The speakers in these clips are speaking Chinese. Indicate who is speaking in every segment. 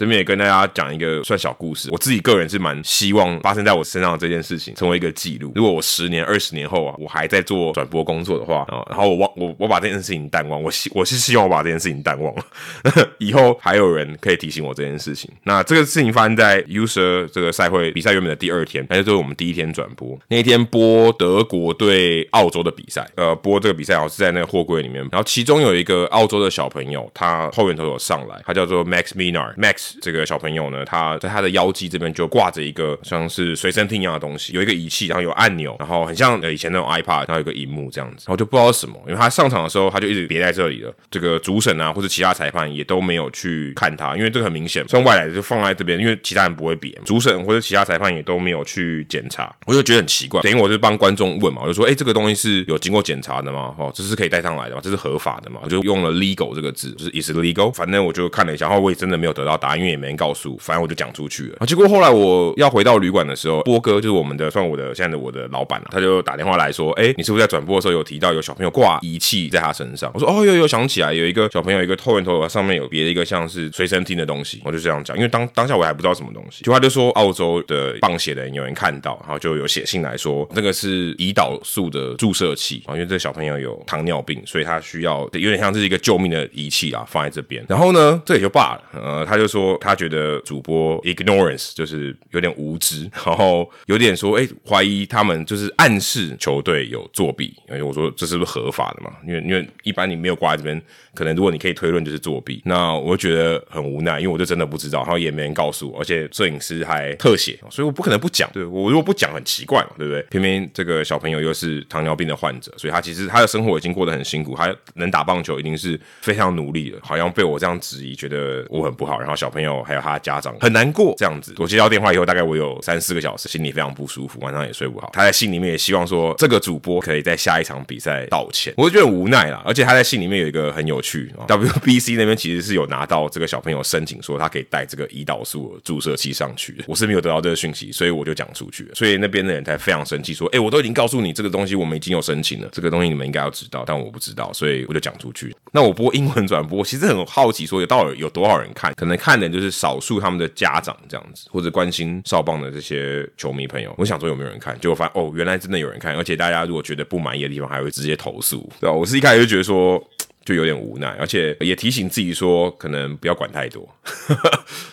Speaker 1: 这边也跟大家讲一个算小故事，我自己个人是蛮希望发生在我身上的这件事情成为一个记录。如果我十年、二十年后啊，我还在做转播工作的话啊，然后我忘我我把这件事情淡忘，我希我是希望我把这件事情淡忘了，以后还有人可以提醒我这件事情。那这个事情发生在 User 这个赛会比赛原本的第二天，那就是我们第一天转播，那一天播德国对澳洲的比赛，呃，播这个比赛好像是在那个货柜里面，然后其中有一个澳洲的小朋友，他后援投手上来，他叫做 Max Minar，Max 这个小朋友呢，他在他的腰际这边就挂着一个像是随身听一样的东西，有一个仪器，然后有按钮，然后很像呃以前那种 iPad，然后有个荧幕这样子，然后就不知道什么，因为他上场的时候他就一直别在这里了，这个主审啊或者其他裁判也都没有去看他，因为这个很明显，算外来的就放在这边，因为其他人不会别，主审或者其他裁判也都没有去检查，我就觉得很奇怪，等于我就帮观众问嘛，我就说，哎，这个东西是有经过检查的吗？哦，这是可以带上来的吗？这是合法的吗？我就用了 legal 这个字，就是 is legal，反正我就看了一下，然后我也真的没有得到答案，因为也没人告诉，反正我就讲出去了啊。结果后来我要回到旅馆的时候，波哥就是我们的算我的现在的我的老板了，他就打电话来说，哎，你是不是在转播的时候有提到有小朋友挂仪器在他身上？我说，哦，有有想起来，有一个小朋友一个透圆头上面有别的一个像是随身听的东西，我就这样讲，因为当当下我还不知道什么东西，就他就说澳洲的棒协的人有人看到，然后就有写信来说，这个是胰岛素的注射器啊，因为这个小朋友有糖尿病，所以他需要有点像是一个救命的仪器啊，放在这边。然后呢，这也就罢了，呃，他就说他觉得主播 ignorance 就是有点无知，然后有点说，哎，怀疑他们就是暗示球队有作弊。因为我说这是不是合法的嘛？因为因为一般你没有挂在这边，可能如果你可以推论就是作弊，那我就觉得很无奈，因为我就真的不知道，然后也没人告诉我，而且摄影师还特写，所以我不可能不讲。对我如果不讲很奇怪嘛，对不对？偏偏这个小朋友又是糖尿病的患者，所以他其实他的生活已经过得很辛苦，他能打棒球一定是非常努力了，好像被我这样质疑，觉得我很不好，然后小朋友还有他的家长很难过这样子。我接到电话以后，大概我有三四个小时，心里非常不舒服，晚上也睡不好。他在信里面也希望说，这个主播可以在下一场比赛道歉，我就觉得很无奈啦。而且他在信里面有一个很有趣，WBC 那边其实是有拿到这个小朋友申请说他可以带这个胰岛素注射器上去，我是没有得到这个讯息，所以我就讲出去了。所以那边的人才非常生气，说：“哎，我都已经告诉你这个东西，我们已经有申请了，这个东西你们应该要知道，但我不知道，所以我就讲出去。那我播英文转播，其实很好奇，说有到底有多少人看？可能看就是少数他们的家长这样子，或者关心少棒的这些球迷朋友。我想说有没有人看，结果发现哦，原来真的有人看，而且大家如果觉得不满意的地方，还会直接投诉，对吧？我是一开始就觉得说。就有点无奈，而且也提醒自己说，可能不要管太多。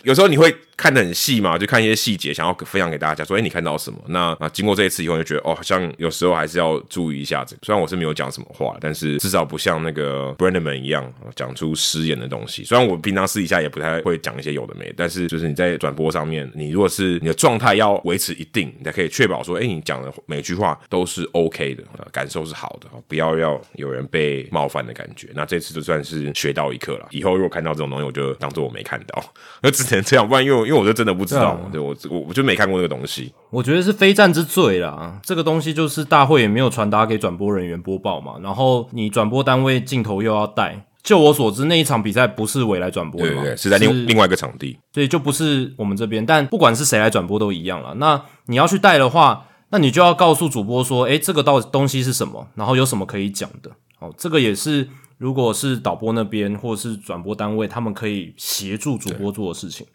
Speaker 1: 有时候你会看得很细嘛，就看一些细节，想要分享给大家，说：“哎，你看到什么？”那啊，经过这一次以后，就觉得哦，好像有时候还是要注意一下子。虽然我是没有讲什么话，但是至少不像那个 Brandman 一样讲出失言的东西。虽然我平常私底下也不太会讲一些有的没，但是就是你在转播上面，你如果是你的状态要维持一定，你才可以确保说：“哎，你讲的每句话都是 OK 的，感受是好的，不要要有人被冒犯的感觉。”那这次就算是学到一课了。以后如果看到这种东西，我就当做我没看到，那只能这样。不然，因为因为我就真的不知道，对我我我就没看过那个东西。
Speaker 2: 我觉得是非战之罪啦。这个东西就是大会也没有传达给转播人员播报嘛。然后你转播单位镜头又要带。就我所知，那一场比赛不是未来转播的
Speaker 1: 嘛？对对，是在另另外一个场地，
Speaker 2: 所以就不是我们这边。但不管是谁来转播都一样了。那你要去带的话，那你就要告诉主播说：“诶，这个到东西是什么？然后有什么可以讲的？”哦，这个也是。如果是导播那边或者是转播单位，他们可以协助主播做的事情。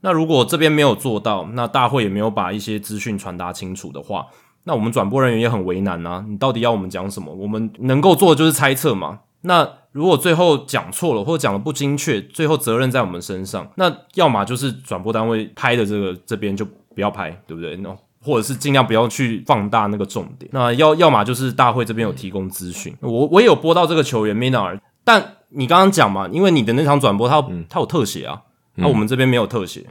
Speaker 2: 那如果这边没有做到，那大会也没有把一些资讯传达清楚的话，那我们转播人员也很为难啊。你到底要我们讲什么？我们能够做的就是猜测嘛。那如果最后讲错了或者讲的不精确，最后责任在我们身上，那要么就是转播单位拍的这个这边就不要拍，对不对？那。或者是尽量不要去放大那个重点。那要要么就是大会这边有提供资讯，我我也有播到这个球员 Minar，但你刚刚讲嘛，因为你的那场转播他他有特写啊，那我们这边没有特写，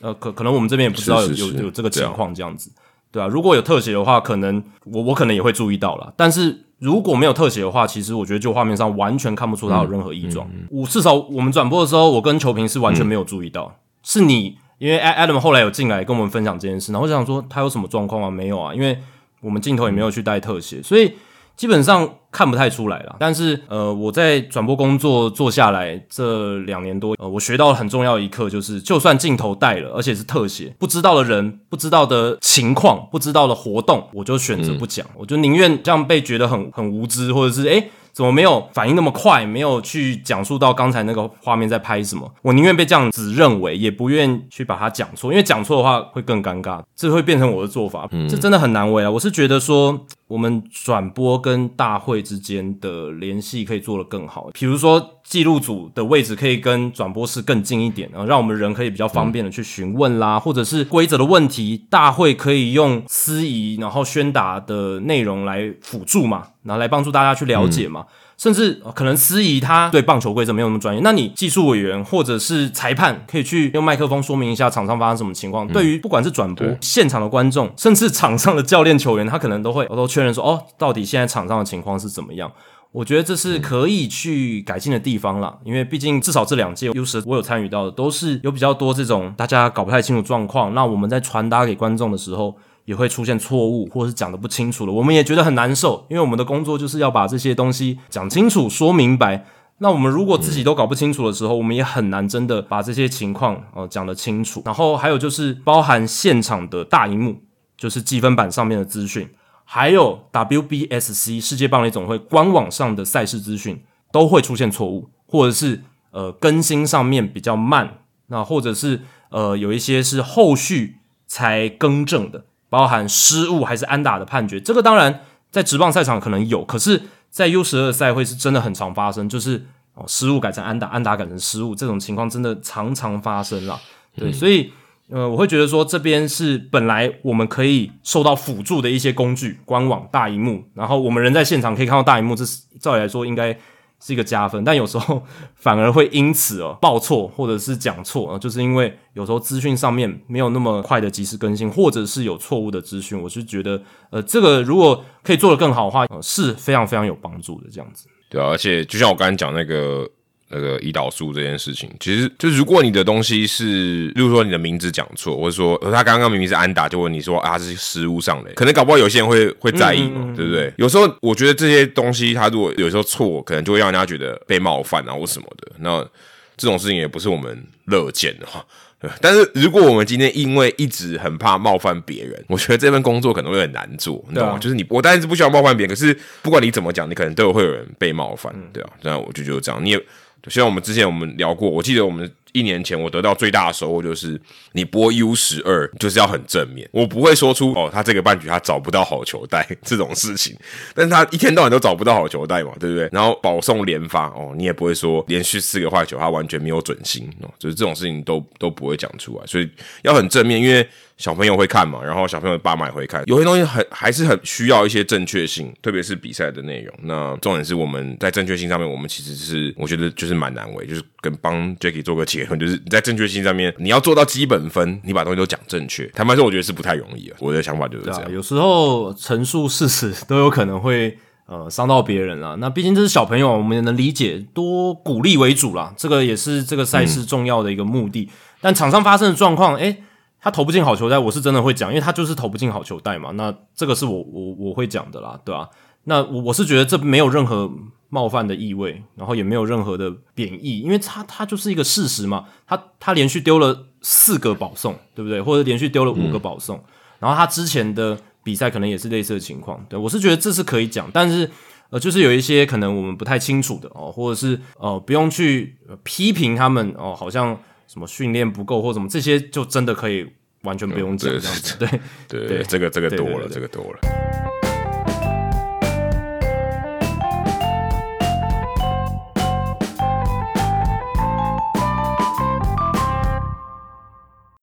Speaker 2: 呃，可可能我们这边也不知道有有有这个情况这样子，对啊，如果有特写的话，可能我我可能也会注意到了，但是如果没有特写的话，其实我觉得就画面上完全看不出他有任何异状。我至少我们转播的时候，我跟球评是完全没有注意到，是你。因为 Adam 后来有进来跟我们分享这件事，然后我想说他有什么状况吗？没有啊，因为我们镜头也没有去带特写，所以基本上看不太出来了。但是呃，我在转播工作做下来这两年多，呃，我学到了很重要一课，就是就算镜头带了，而且是特写，不知道的人、不知道的情况、不知道的活动，我就选择不讲，我就宁愿这样被觉得很很无知，或者是诶。怎么没有反应那么快？没有去讲述到刚才那个画面在拍什么？我宁愿被这样子认为，也不愿去把它讲错，因为讲错的话会更尴尬，这会变成我的做法，这真的很难为啊！我是觉得说，我们转播跟大会之间的联系可以做得更好，比如说。记录组的位置可以跟转播室更近一点，然后让我们人可以比较方便的去询问啦，或者是规则的问题，大会可以用司仪然后宣达的内容来辅助嘛，然后来帮助大家去了解嘛，甚至可能司仪他对棒球规则没有那么专业，那你技术委员或者是裁判可以去用麦克风说明一下场上发生什么情况。对于不管是转播现场的观众，甚至场上的教练球员，他可能都会我都确认说，哦，到底现在场上的情况是怎么样。我觉得这是可以去改进的地方啦，因为毕竟至少这两届 U 十我有参与到的，都是有比较多这种大家搞不太清楚状况，那我们在传达给观众的时候也会出现错误，或者是讲的不清楚了，我们也觉得很难受，因为我们的工作就是要把这些东西讲清楚、说明白。那我们如果自己都搞不清楚的时候，我们也很难真的把这些情况呃讲得清楚。然后还有就是包含现场的大荧幕，就是积分板上面的资讯。还有 WBSC 世界棒垒总会官网上的赛事资讯都会出现错误，或者是呃更新上面比较慢，那或者是呃有一些是后续才更正的，包含失误还是安打的判决。这个当然在职棒赛场可能有，可是，在 U 十二赛会是真的很常发生，就是哦失误改成安打，安打改成失误，这种情况真的常常发生啦。对，所以。呃，我会觉得说这边是本来我们可以受到辅助的一些工具，官网大荧幕，然后我们人在现场可以看到大荧幕，这是照理来说应该是一个加分，但有时候反而会因此哦报错或者是讲错啊，就是因为有时候资讯上面没有那么快的及时更新，或者是有错误的资讯，我是觉得呃这个如果可以做得更好的话，呃是非常非常有帮助的这样子。
Speaker 1: 对啊，而且就像我刚才讲那个。那个胰岛素这件事情，其实就如果你的东西是，例如说你的名字讲错，或者说他刚刚明明是安达，就问你说啊是失误上的，可能搞不好有些人会会在意嘛，对不对？有时候我觉得这些东西，他如果有时候错，可能就会让人家觉得被冒犯啊或什么的。那这种事情也不是我们乐见的哈。但是如果我们今天因为一直很怕冒犯别人，我觉得这份工作可能会很难做，你知道吗？就是你我当然是不需要冒犯别人，可是不管你怎么讲，你可能都有会有人被冒犯，对啊。那我就觉得这样，你也。就像我们之前我们聊过，我记得我们一年前我得到最大的收获就是你播 U 十二就是要很正面，我不会说出哦他这个半局他找不到好球带这种事情，但是他一天到晚都找不到好球带嘛，对不对？然后保送连发哦，你也不会说连续四个坏球他完全没有准心哦，就是这种事情都都不会讲出来，所以要很正面，因为。小朋友会看嘛，然后小朋友爸妈也会看，有些东西很还是很需要一些正确性，特别是比赛的内容。那重点是我们在正确性上面，我们其实是我觉得就是蛮难为，就是跟帮 Jacky 做个结论，就是你在正确性上面你要做到基本分，你把东西都讲正确。坦白说，我觉得是不太容易啊。我的想法就是这样。
Speaker 2: 有时候陈述事实都有可能会呃伤到别人啊。那毕竟这是小朋友，我们也能理解，多鼓励为主啦。这个也是这个赛事重要的一个目的。但场上发生的状况，哎。他投不进好球袋，我是真的会讲，因为他就是投不进好球袋嘛。那这个是我我我会讲的啦，对吧？那我我是觉得这没有任何冒犯的意味，然后也没有任何的贬义，因为他他就是一个事实嘛。他他连续丢了四个保送，对不对？或者连续丢了五个保送，然后他之前的比赛可能也是类似的情况。对我是觉得这是可以讲，但是呃，就是有一些可能我们不太清楚的哦，或者是呃，不用去批评他们哦，好像。什么训练不够或什么这些就真的可以完全不用讲这样子，对
Speaker 1: 对对，这个这个多了，这个多了。